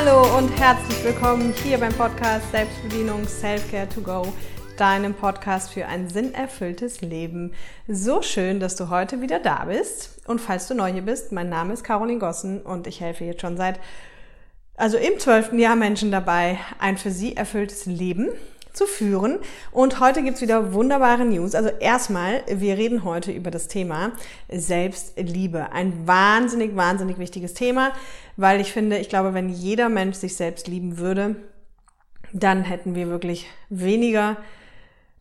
Hallo und herzlich willkommen hier beim Podcast Selbstbedienung Selfcare to Go, deinem Podcast für ein sinnerfülltes Leben. So schön, dass du heute wieder da bist. Und falls du neu hier bist, mein Name ist Caroline Gossen und ich helfe jetzt schon seit, also im zwölften Jahr Menschen dabei, ein für sie erfülltes Leben zu führen. Und heute gibt's wieder wunderbare News. Also erstmal, wir reden heute über das Thema Selbstliebe. Ein wahnsinnig, wahnsinnig wichtiges Thema, weil ich finde, ich glaube, wenn jeder Mensch sich selbst lieben würde, dann hätten wir wirklich weniger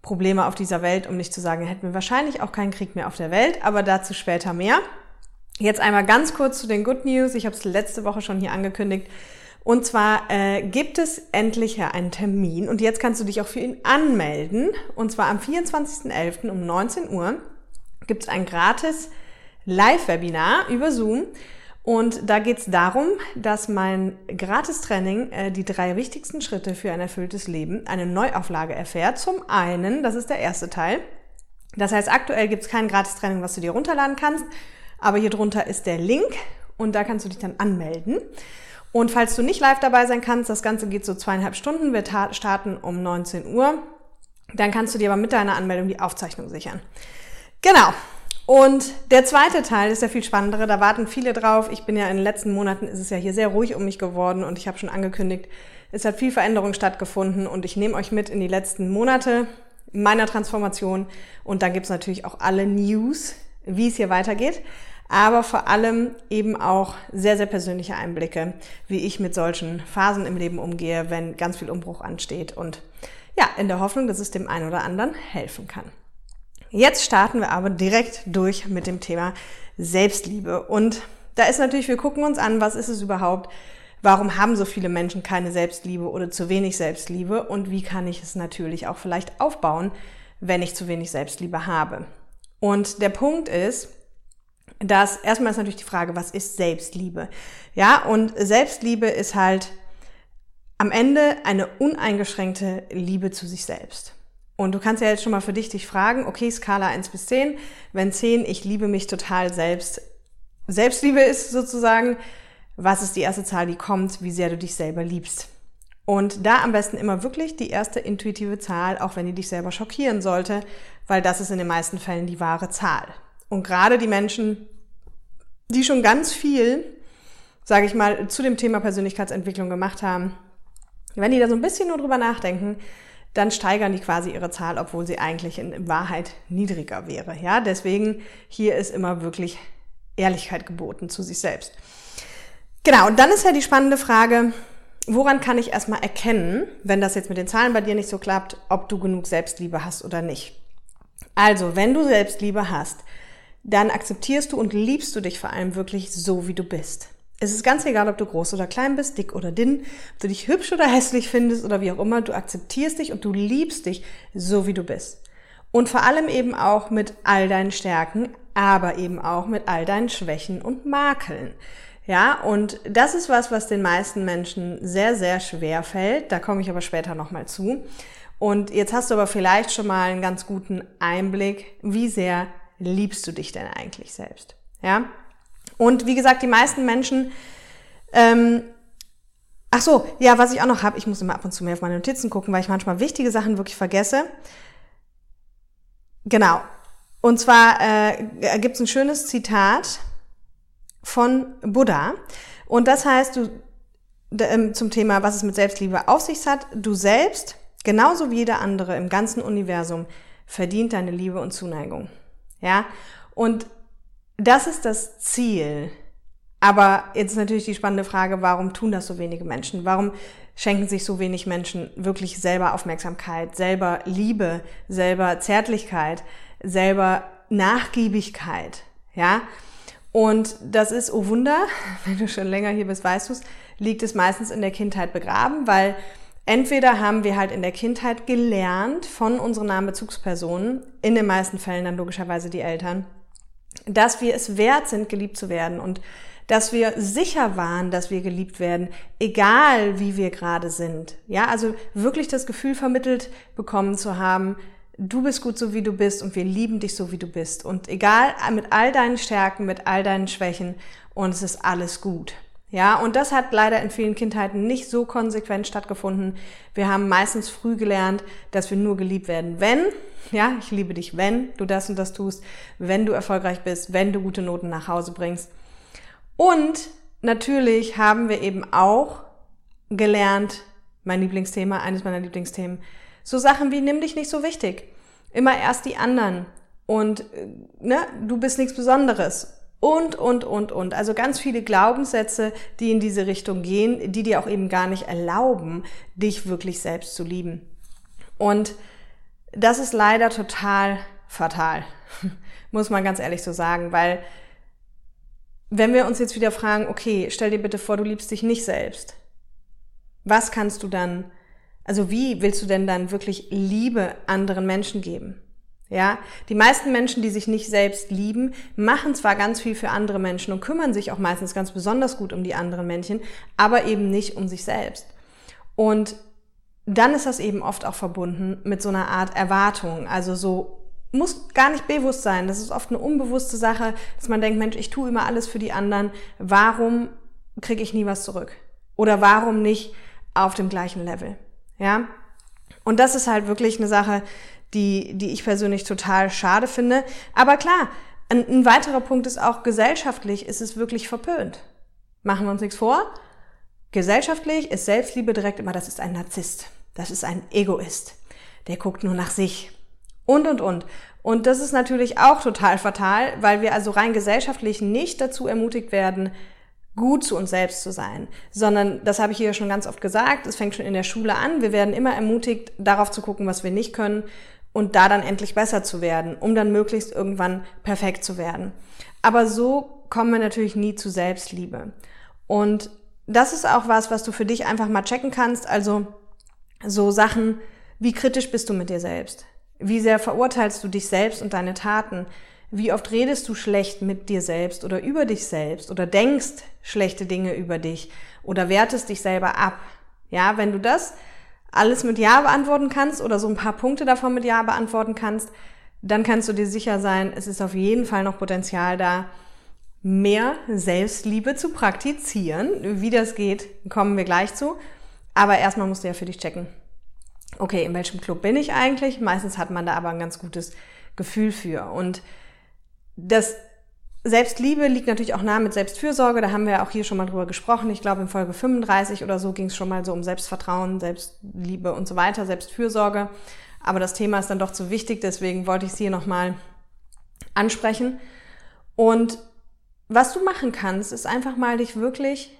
Probleme auf dieser Welt, um nicht zu sagen, hätten wir wahrscheinlich auch keinen Krieg mehr auf der Welt, aber dazu später mehr. Jetzt einmal ganz kurz zu den Good News. Ich habe es letzte Woche schon hier angekündigt. Und zwar äh, gibt es endlich einen Termin und jetzt kannst du dich auch für ihn anmelden. Und zwar am 24.11. um 19 Uhr gibt es ein gratis Live-Webinar über Zoom. Und da geht es darum, dass mein Gratis-Training äh, die drei wichtigsten Schritte für ein erfülltes Leben eine Neuauflage erfährt. Zum einen, das ist der erste Teil. Das heißt, aktuell gibt es kein Gratis-Training, was du dir runterladen kannst. Aber hier drunter ist der Link und da kannst du dich dann anmelden. Und falls du nicht live dabei sein kannst, das Ganze geht so zweieinhalb Stunden, wir starten um 19 Uhr, dann kannst du dir aber mit deiner Anmeldung die Aufzeichnung sichern. Genau. Und der zweite Teil ist der viel spannendere, da warten viele drauf. Ich bin ja in den letzten Monaten, ist es ja hier sehr ruhig um mich geworden und ich habe schon angekündigt, es hat viel Veränderung stattgefunden und ich nehme euch mit in die letzten Monate meiner Transformation und dann gibt's natürlich auch alle News, wie es hier weitergeht aber vor allem eben auch sehr, sehr persönliche Einblicke, wie ich mit solchen Phasen im Leben umgehe, wenn ganz viel Umbruch ansteht und ja, in der Hoffnung, dass es dem einen oder anderen helfen kann. Jetzt starten wir aber direkt durch mit dem Thema Selbstliebe und da ist natürlich, wir gucken uns an, was ist es überhaupt, warum haben so viele Menschen keine Selbstliebe oder zu wenig Selbstliebe und wie kann ich es natürlich auch vielleicht aufbauen, wenn ich zu wenig Selbstliebe habe. Und der Punkt ist, dass erstmal ist natürlich die Frage, was ist Selbstliebe? Ja, und Selbstliebe ist halt am Ende eine uneingeschränkte Liebe zu sich selbst. Und du kannst ja jetzt schon mal für dich dich fragen, okay, Skala 1 bis 10, wenn 10, ich liebe mich total selbst, Selbstliebe ist sozusagen, was ist die erste Zahl, die kommt, wie sehr du dich selber liebst. Und da am besten immer wirklich die erste intuitive Zahl, auch wenn die dich selber schockieren sollte, weil das ist in den meisten Fällen die wahre Zahl. Und gerade die Menschen, die schon ganz viel, sage ich mal, zu dem Thema Persönlichkeitsentwicklung gemacht haben, wenn die da so ein bisschen nur drüber nachdenken, dann steigern die quasi ihre Zahl, obwohl sie eigentlich in Wahrheit niedriger wäre. Ja, deswegen hier ist immer wirklich Ehrlichkeit geboten zu sich selbst. Genau, und dann ist ja die spannende Frage, woran kann ich erstmal erkennen, wenn das jetzt mit den Zahlen bei dir nicht so klappt, ob du genug Selbstliebe hast oder nicht. Also, wenn du Selbstliebe hast, dann akzeptierst du und liebst du dich vor allem wirklich so, wie du bist. Es ist ganz egal, ob du groß oder klein bist, dick oder dünn, ob du dich hübsch oder hässlich findest oder wie auch immer, du akzeptierst dich und du liebst dich so, wie du bist. Und vor allem eben auch mit all deinen Stärken, aber eben auch mit all deinen Schwächen und Makeln. Ja, und das ist was, was den meisten Menschen sehr, sehr schwer fällt. Da komme ich aber später nochmal zu. Und jetzt hast du aber vielleicht schon mal einen ganz guten Einblick, wie sehr liebst du dich denn eigentlich selbst? Ja? Und wie gesagt, die meisten Menschen, ähm, ach so, ja, was ich auch noch habe, ich muss immer ab und zu mehr auf meine Notizen gucken, weil ich manchmal wichtige Sachen wirklich vergesse. Genau. Und zwar äh, gibt es ein schönes Zitat von Buddha. Und das heißt, du ähm, zum Thema, was es mit Selbstliebe auf sich hat, du selbst, genauso wie jeder andere im ganzen Universum, verdient deine Liebe und Zuneigung. Ja, und das ist das Ziel. Aber jetzt natürlich die spannende Frage, warum tun das so wenige Menschen? Warum schenken sich so wenig Menschen wirklich selber Aufmerksamkeit, selber Liebe, selber Zärtlichkeit, selber Nachgiebigkeit? Ja? Und das ist, oh Wunder, wenn du schon länger hier bist, weißt du es, liegt es meistens in der Kindheit begraben, weil Entweder haben wir halt in der Kindheit gelernt von unseren nahen Bezugspersonen, in den meisten Fällen dann logischerweise die Eltern, dass wir es wert sind, geliebt zu werden und dass wir sicher waren, dass wir geliebt werden, egal wie wir gerade sind. Ja, also wirklich das Gefühl vermittelt bekommen zu haben, du bist gut so wie du bist und wir lieben dich so wie du bist und egal mit all deinen Stärken, mit all deinen Schwächen und es ist alles gut. Ja, und das hat leider in vielen Kindheiten nicht so konsequent stattgefunden. Wir haben meistens früh gelernt, dass wir nur geliebt werden, wenn, ja, ich liebe dich, wenn du das und das tust, wenn du erfolgreich bist, wenn du gute Noten nach Hause bringst. Und natürlich haben wir eben auch gelernt, mein Lieblingsthema, eines meiner Lieblingsthemen, so Sachen wie nimm dich nicht so wichtig. Immer erst die anderen. Und äh, ne, du bist nichts Besonderes. Und, und, und, und. Also ganz viele Glaubenssätze, die in diese Richtung gehen, die dir auch eben gar nicht erlauben, dich wirklich selbst zu lieben. Und das ist leider total fatal, muss man ganz ehrlich so sagen, weil wenn wir uns jetzt wieder fragen, okay, stell dir bitte vor, du liebst dich nicht selbst. Was kannst du dann, also wie willst du denn dann wirklich Liebe anderen Menschen geben? Ja, die meisten Menschen, die sich nicht selbst lieben, machen zwar ganz viel für andere Menschen und kümmern sich auch meistens ganz besonders gut um die anderen Menschen, aber eben nicht um sich selbst. Und dann ist das eben oft auch verbunden mit so einer Art Erwartung, also so muss gar nicht bewusst sein. Das ist oft eine unbewusste Sache, dass man denkt, Mensch, ich tue immer alles für die anderen. Warum kriege ich nie was zurück? Oder warum nicht auf dem gleichen Level? Ja? Und das ist halt wirklich eine Sache, die, die ich persönlich total schade finde. Aber klar, ein, ein weiterer Punkt ist auch gesellschaftlich ist es wirklich verpönt. Machen wir uns nichts vor. Gesellschaftlich ist Selbstliebe direkt immer, das ist ein Narzisst. Das ist ein Egoist. Der guckt nur nach sich. Und, und, und. Und das ist natürlich auch total fatal, weil wir also rein gesellschaftlich nicht dazu ermutigt werden, gut zu uns selbst zu sein, sondern, das habe ich hier schon ganz oft gesagt, es fängt schon in der Schule an, wir werden immer ermutigt, darauf zu gucken, was wir nicht können und da dann endlich besser zu werden, um dann möglichst irgendwann perfekt zu werden. Aber so kommen wir natürlich nie zu Selbstliebe. Und das ist auch was, was du für dich einfach mal checken kannst. Also so Sachen, wie kritisch bist du mit dir selbst? Wie sehr verurteilst du dich selbst und deine Taten? Wie oft redest du schlecht mit dir selbst oder über dich selbst oder denkst schlechte Dinge über dich oder wertest dich selber ab? Ja, wenn du das alles mit Ja beantworten kannst oder so ein paar Punkte davon mit Ja beantworten kannst, dann kannst du dir sicher sein, es ist auf jeden Fall noch Potenzial da, mehr Selbstliebe zu praktizieren. Wie das geht, kommen wir gleich zu. Aber erstmal musst du ja für dich checken. Okay, in welchem Club bin ich eigentlich? Meistens hat man da aber ein ganz gutes Gefühl für. Und das Selbstliebe liegt natürlich auch nah mit Selbstfürsorge. Da haben wir auch hier schon mal drüber gesprochen. Ich glaube, in Folge 35 oder so ging es schon mal so um Selbstvertrauen, Selbstliebe und so weiter, Selbstfürsorge. Aber das Thema ist dann doch zu wichtig, deswegen wollte ich es hier nochmal ansprechen. Und was du machen kannst, ist einfach mal dich wirklich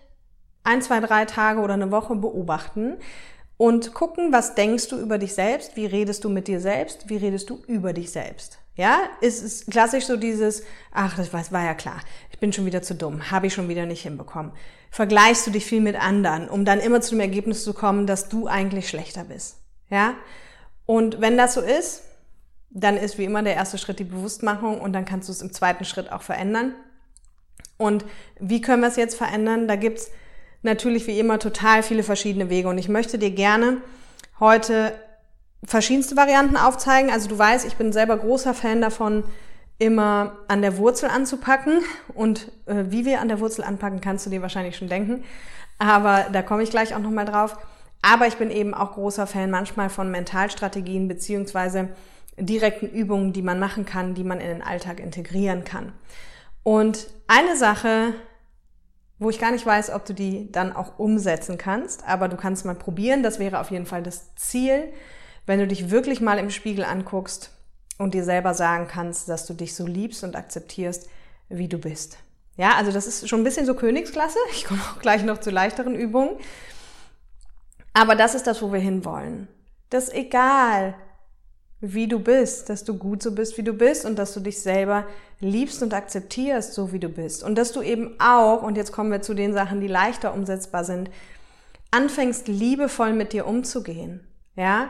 ein, zwei, drei Tage oder eine Woche beobachten und gucken, was denkst du über dich selbst, wie redest du mit dir selbst, wie redest du über dich selbst. Ja, es ist klassisch so dieses, ach, das war ja klar, ich bin schon wieder zu dumm, habe ich schon wieder nicht hinbekommen. Vergleichst du dich viel mit anderen, um dann immer zu dem Ergebnis zu kommen, dass du eigentlich schlechter bist. Ja? Und wenn das so ist, dann ist wie immer der erste Schritt die Bewusstmachung und dann kannst du es im zweiten Schritt auch verändern. Und wie können wir es jetzt verändern? Da gibt's natürlich wie immer total viele verschiedene Wege und ich möchte dir gerne heute verschiedenste Varianten aufzeigen. Also du weißt, ich bin selber großer Fan davon, immer an der Wurzel anzupacken. Und äh, wie wir an der Wurzel anpacken, kannst du dir wahrscheinlich schon denken. Aber da komme ich gleich auch nochmal drauf. Aber ich bin eben auch großer Fan manchmal von Mentalstrategien beziehungsweise direkten Übungen, die man machen kann, die man in den Alltag integrieren kann. Und eine Sache, wo ich gar nicht weiß, ob du die dann auch umsetzen kannst, aber du kannst mal probieren, das wäre auf jeden Fall das Ziel, wenn du dich wirklich mal im Spiegel anguckst und dir selber sagen kannst, dass du dich so liebst und akzeptierst, wie du bist. Ja, also das ist schon ein bisschen so Königsklasse. Ich komme auch gleich noch zu leichteren Übungen. Aber das ist das, wo wir hinwollen. Das egal, wie du bist, dass du gut so bist, wie du bist und dass du dich selber liebst und akzeptierst, so wie du bist. Und dass du eben auch, und jetzt kommen wir zu den Sachen, die leichter umsetzbar sind, anfängst liebevoll mit dir umzugehen. Ja,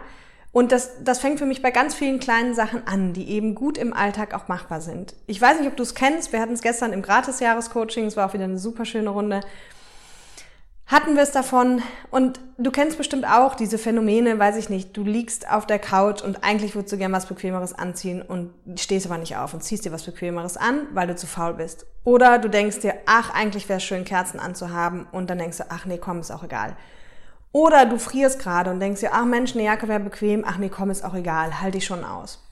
und das, das fängt für mich bei ganz vielen kleinen Sachen an, die eben gut im Alltag auch machbar sind. Ich weiß nicht, ob du es kennst. Wir hatten es gestern im Gratis-Jahrescoaching. Es war auch wieder eine super schöne Runde. hatten wir es davon und du kennst bestimmt auch diese Phänomene, weiß ich nicht, du liegst auf der Couch und eigentlich würdest du gern was Bequemeres anziehen und stehst aber nicht auf und ziehst dir was Bequemeres an, weil du zu faul bist. Oder du denkst dir, ach, eigentlich wäre es schön, Kerzen anzuhaben und dann denkst du, ach nee, komm, ist auch egal. Oder du frierst gerade und denkst dir, ach Mensch, eine Jacke wäre bequem, ach nee, komm, ist auch egal, halte ich schon aus.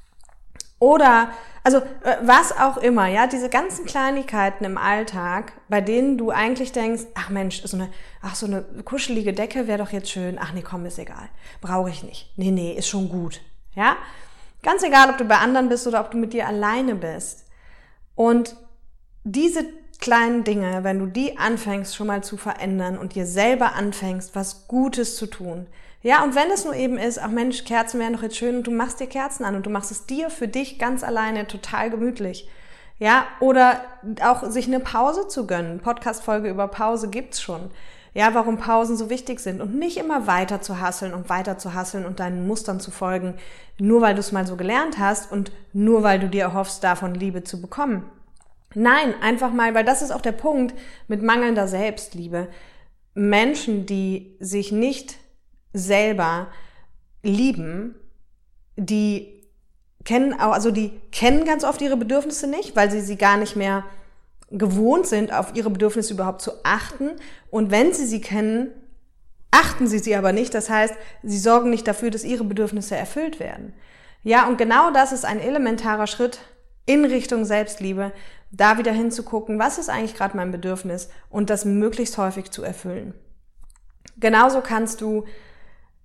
Oder, also äh, was auch immer, ja, diese ganzen Kleinigkeiten im Alltag, bei denen du eigentlich denkst, ach Mensch, so eine, ach so eine kuschelige Decke wäre doch jetzt schön, ach nee, komm, ist egal, brauche ich nicht. Nee, nee, ist schon gut, ja? Ganz egal, ob du bei anderen bist oder ob du mit dir alleine bist. Und diese kleinen Dinge, wenn du die anfängst schon mal zu verändern und dir selber anfängst, was Gutes zu tun, ja, und wenn es nur eben ist, ach Mensch, Kerzen wären doch jetzt schön und du machst dir Kerzen an und du machst es dir für dich ganz alleine total gemütlich. Ja, oder auch sich eine Pause zu gönnen. Podcast-Folge über Pause gibt's schon. Ja, warum Pausen so wichtig sind und nicht immer weiter zu hasseln und weiter zu hasseln und deinen Mustern zu folgen, nur weil du es mal so gelernt hast und nur weil du dir erhoffst, davon Liebe zu bekommen. Nein, einfach mal, weil das ist auch der Punkt mit mangelnder Selbstliebe. Menschen, die sich nicht selber lieben, die kennen auch, also die kennen ganz oft ihre Bedürfnisse nicht, weil sie sie gar nicht mehr gewohnt sind, auf ihre Bedürfnisse überhaupt zu achten. Und wenn sie sie kennen, achten sie sie aber nicht. Das heißt, sie sorgen nicht dafür, dass ihre Bedürfnisse erfüllt werden. Ja, und genau das ist ein elementarer Schritt in Richtung Selbstliebe, da wieder hinzugucken, was ist eigentlich gerade mein Bedürfnis und das möglichst häufig zu erfüllen. Genauso kannst du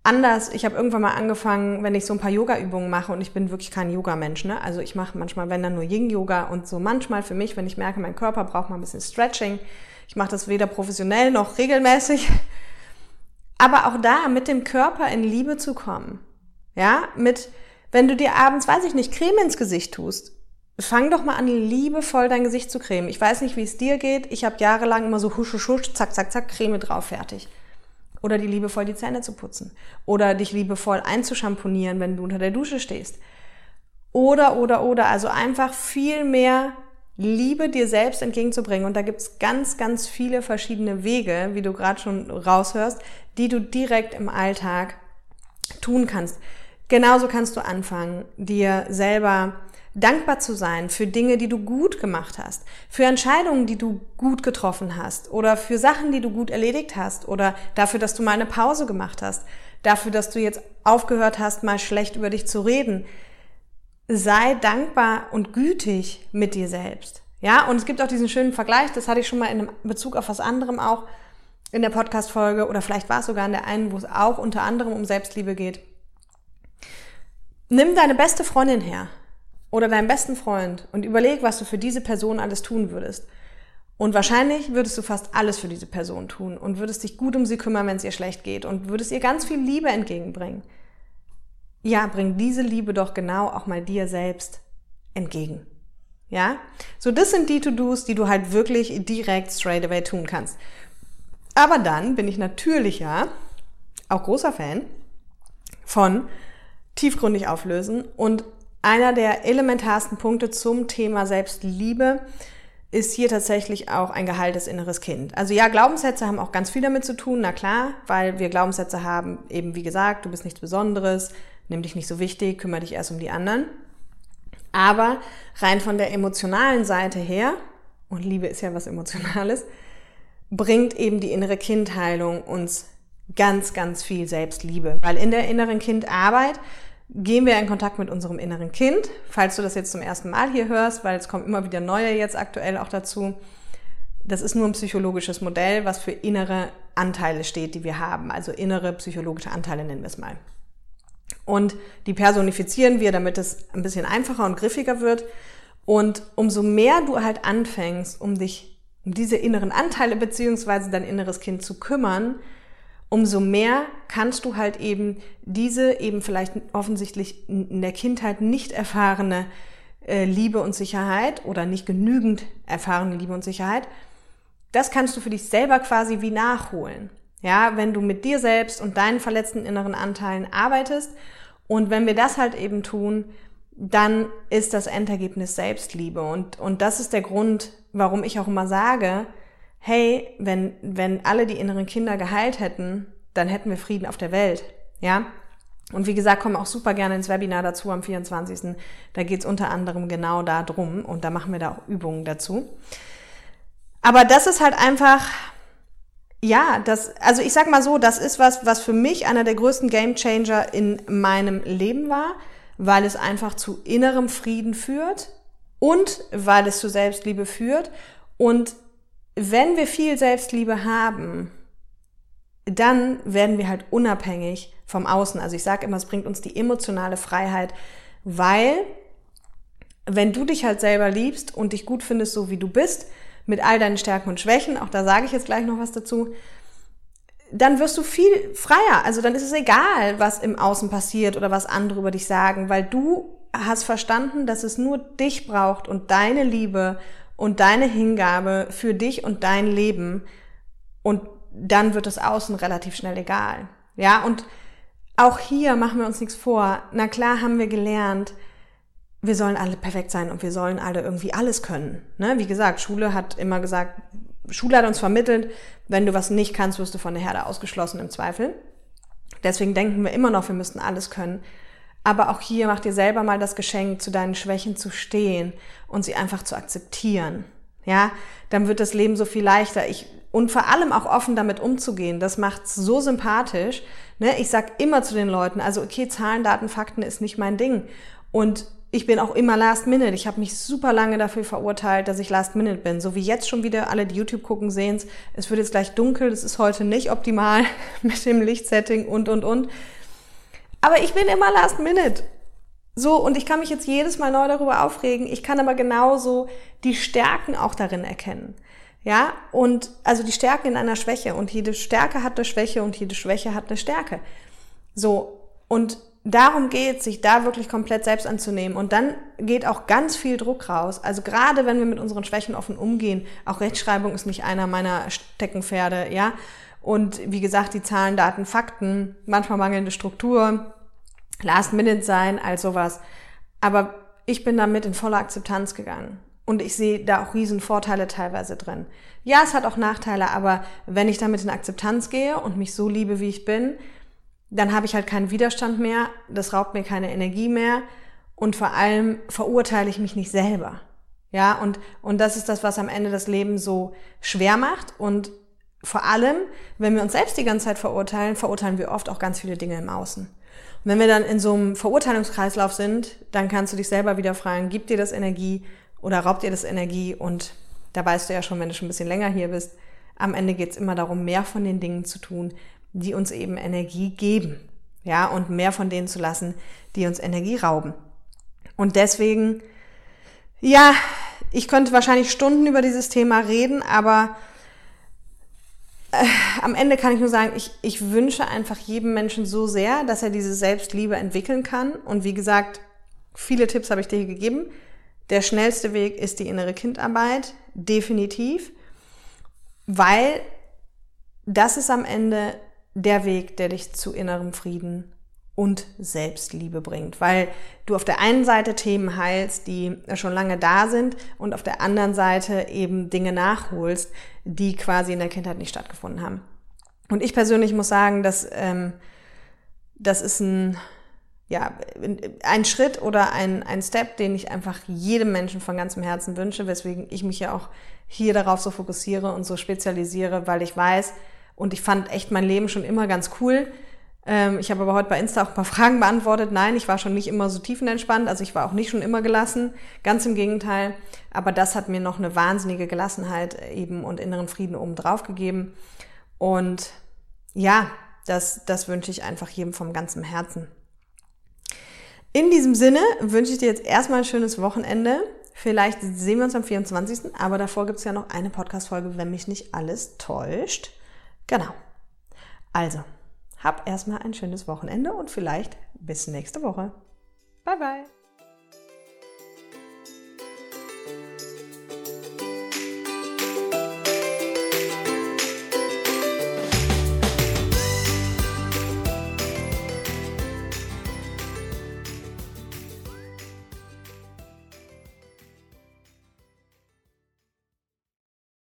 anders. Ich habe irgendwann mal angefangen, wenn ich so ein paar Yoga-Übungen mache und ich bin wirklich kein Yoga-Mensch. Ne? Also ich mache manchmal, wenn dann nur Yin-Yoga und so manchmal für mich, wenn ich merke, mein Körper braucht mal ein bisschen Stretching. Ich mache das weder professionell noch regelmäßig. Aber auch da mit dem Körper in Liebe zu kommen. Ja, mit, wenn du dir abends, weiß ich nicht, Creme ins Gesicht tust, fang doch mal an, liebevoll dein Gesicht zu cremen. Ich weiß nicht, wie es dir geht. Ich habe jahrelang immer so husch, husch, husch, zack, zack, zack, Creme drauf, fertig. Oder die liebevoll die Zähne zu putzen. Oder dich liebevoll einzuschamponieren, wenn du unter der Dusche stehst. Oder, oder, oder. Also einfach viel mehr Liebe dir selbst entgegenzubringen. Und da gibt's ganz, ganz viele verschiedene Wege, wie du gerade schon raushörst, die du direkt im Alltag tun kannst. Genauso kannst du anfangen, dir selber dankbar zu sein für Dinge, die du gut gemacht hast, für Entscheidungen, die du gut getroffen hast oder für Sachen, die du gut erledigt hast oder dafür, dass du mal eine Pause gemacht hast, dafür, dass du jetzt aufgehört hast, mal schlecht über dich zu reden. Sei dankbar und gütig mit dir selbst. Ja, und es gibt auch diesen schönen Vergleich, das hatte ich schon mal in Bezug auf was anderem auch in der Podcast-Folge oder vielleicht war es sogar in der einen, wo es auch unter anderem um Selbstliebe geht. Nimm deine beste Freundin her oder deinem besten Freund und überleg, was du für diese Person alles tun würdest. Und wahrscheinlich würdest du fast alles für diese Person tun und würdest dich gut um sie kümmern, wenn es ihr schlecht geht und würdest ihr ganz viel Liebe entgegenbringen. Ja, bring diese Liebe doch genau auch mal dir selbst entgegen. Ja? So, das sind die To-Dos, die du halt wirklich direkt straight away tun kannst. Aber dann bin ich natürlich ja auch großer Fan von tiefgründig auflösen und einer der elementarsten Punkte zum Thema Selbstliebe ist hier tatsächlich auch ein geheiltes inneres Kind. Also ja, Glaubenssätze haben auch ganz viel damit zu tun, na klar, weil wir Glaubenssätze haben, eben wie gesagt, du bist nichts Besonderes, nimm dich nicht so wichtig, kümmere dich erst um die anderen. Aber rein von der emotionalen Seite her, und Liebe ist ja was Emotionales, bringt eben die innere Kindheilung uns ganz, ganz viel Selbstliebe. Weil in der inneren Kindarbeit gehen wir in Kontakt mit unserem inneren Kind. Falls du das jetzt zum ersten Mal hier hörst, weil es kommen immer wieder neue jetzt aktuell auch dazu. Das ist nur ein psychologisches Modell, was für innere Anteile steht, die wir haben. Also innere psychologische Anteile nennen wir es mal. Und die personifizieren wir, damit es ein bisschen einfacher und griffiger wird. Und umso mehr du halt anfängst, um dich um diese inneren Anteile beziehungsweise dein inneres Kind zu kümmern, umso mehr kannst du halt eben diese eben vielleicht offensichtlich in der Kindheit nicht erfahrene äh, Liebe und Sicherheit oder nicht genügend erfahrene Liebe und Sicherheit, das kannst du für dich selber quasi wie nachholen. Ja, wenn du mit dir selbst und deinen verletzten inneren Anteilen arbeitest und wenn wir das halt eben tun, dann ist das Endergebnis Selbstliebe und, und das ist der Grund, warum ich auch immer sage, hey, wenn, wenn alle die inneren Kinder geheilt hätten, dann hätten wir Frieden auf der Welt. Ja? Und wie gesagt, komm auch super gerne ins Webinar dazu am 24. Da geht's unter anderem genau darum und da machen wir da auch Übungen dazu. Aber das ist halt einfach, ja, das, also ich sag mal so, das ist was, was für mich einer der größten Game Changer in meinem Leben war, weil es einfach zu innerem Frieden führt und weil es zu Selbstliebe führt. Und wenn wir viel Selbstliebe haben, dann werden wir halt unabhängig vom Außen. Also ich sage immer, es bringt uns die emotionale Freiheit, weil wenn du dich halt selber liebst und dich gut findest, so wie du bist, mit all deinen Stärken und Schwächen, auch da sage ich jetzt gleich noch was dazu, dann wirst du viel freier. Also dann ist es egal, was im Außen passiert oder was andere über dich sagen, weil du hast verstanden, dass es nur dich braucht und deine Liebe und deine Hingabe für dich und dein Leben. Und dann wird das Außen relativ schnell egal. Ja, und auch hier machen wir uns nichts vor. Na klar haben wir gelernt, wir sollen alle perfekt sein und wir sollen alle irgendwie alles können. Ne? Wie gesagt, Schule hat immer gesagt, Schule hat uns vermittelt, wenn du was nicht kannst, wirst du von der Herde ausgeschlossen im Zweifel. Deswegen denken wir immer noch, wir müssten alles können. Aber auch hier mach dir selber mal das Geschenk, zu deinen Schwächen zu stehen und sie einfach zu akzeptieren. Ja, dann wird das Leben so viel leichter. Ich, und vor allem auch offen damit umzugehen. Das macht's so sympathisch. Ne? Ich sag immer zu den Leuten, also okay, Zahlen, Daten, Fakten ist nicht mein Ding. Und ich bin auch immer Last Minute. Ich habe mich super lange dafür verurteilt, dass ich Last Minute bin. So wie jetzt schon wieder alle, die YouTube gucken, sehen es. Es wird jetzt gleich dunkel. Das ist heute nicht optimal mit dem Lichtsetting und, und, und. Aber ich bin immer Last Minute. So, und ich kann mich jetzt jedes Mal neu darüber aufregen. Ich kann aber genauso die Stärken auch darin erkennen. Ja, und also die Stärken in einer Schwäche. Und jede Stärke hat eine Schwäche und jede Schwäche hat eine Stärke. So, und darum geht, sich da wirklich komplett selbst anzunehmen. Und dann geht auch ganz viel Druck raus. Also gerade wenn wir mit unseren Schwächen offen umgehen, auch Rechtschreibung ist nicht einer meiner Steckenpferde, ja. Und wie gesagt, die Zahlen, Daten, Fakten, manchmal mangelnde Struktur, Last Minute sein, all sowas. Aber ich bin damit in voller Akzeptanz gegangen. Und ich sehe da auch riesen Vorteile teilweise drin. Ja, es hat auch Nachteile, aber wenn ich damit in Akzeptanz gehe und mich so liebe, wie ich bin, dann habe ich halt keinen Widerstand mehr, das raubt mir keine Energie mehr und vor allem verurteile ich mich nicht selber. Ja, und, und das ist das, was am Ende das Leben so schwer macht und vor allem, wenn wir uns selbst die ganze Zeit verurteilen, verurteilen wir oft auch ganz viele Dinge im Außen. Und wenn wir dann in so einem Verurteilungskreislauf sind, dann kannst du dich selber wieder fragen, gibt dir das Energie oder raubt dir das Energie? Und da weißt du ja schon, wenn du schon ein bisschen länger hier bist, am Ende geht es immer darum, mehr von den Dingen zu tun, die uns eben Energie geben. Ja, und mehr von denen zu lassen, die uns Energie rauben. Und deswegen, ja, ich könnte wahrscheinlich Stunden über dieses Thema reden, aber am Ende kann ich nur sagen, ich, ich wünsche einfach jedem Menschen so sehr, dass er diese Selbstliebe entwickeln kann. Und wie gesagt, viele Tipps habe ich dir gegeben. Der schnellste Weg ist die innere Kindarbeit, definitiv, weil das ist am Ende der Weg, der dich zu innerem Frieden und Selbstliebe bringt, weil du auf der einen Seite Themen heilst, die schon lange da sind und auf der anderen Seite eben Dinge nachholst, die quasi in der Kindheit nicht stattgefunden haben. Und ich persönlich muss sagen, dass ähm, das ist ein ja, ein Schritt oder ein, ein Step, den ich einfach jedem Menschen von ganzem Herzen wünsche, weswegen ich mich ja auch hier darauf so fokussiere und so spezialisiere, weil ich weiß, und ich fand echt mein Leben schon immer ganz cool. Ähm, ich habe aber heute bei Insta auch ein paar Fragen beantwortet. Nein, ich war schon nicht immer so tiefenentspannt. Also ich war auch nicht schon immer gelassen. Ganz im Gegenteil. Aber das hat mir noch eine wahnsinnige Gelassenheit eben und inneren Frieden oben drauf gegeben. Und ja, das, das wünsche ich einfach jedem vom ganzen Herzen. In diesem Sinne wünsche ich dir jetzt erstmal ein schönes Wochenende. Vielleicht sehen wir uns am 24. Aber davor gibt es ja noch eine Podcast-Folge, wenn mich nicht alles täuscht. Genau. Also, hab erstmal ein schönes Wochenende und vielleicht bis nächste Woche. Bye bye.